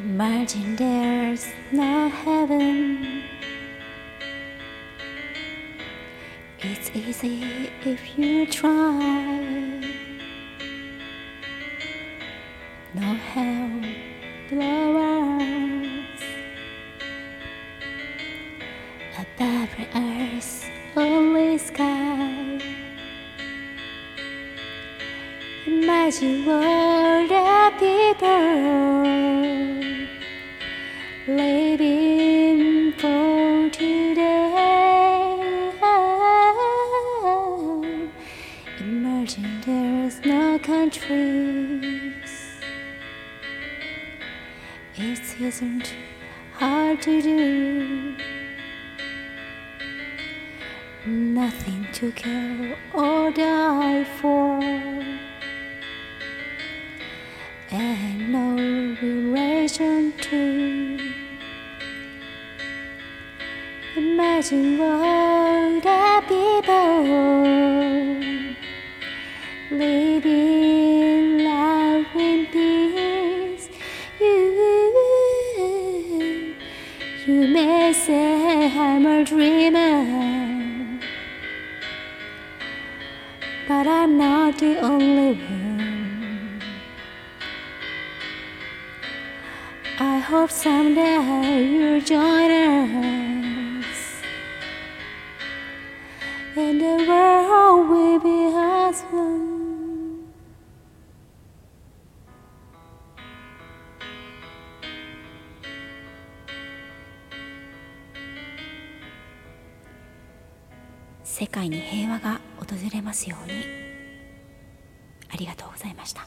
Imagine there's no heaven. It's easy if you try. No hell below us. Above the earth, only sky. Imagine world of people Imagine there's no countries. It isn't hard to do. Nothing to kill or die for. And no relation to Imagine what the people you may say I'm a dreamer, but I'm not the only one. I hope someday you'll join us, and the world 世界に平和が訪れますようにありがとうございました。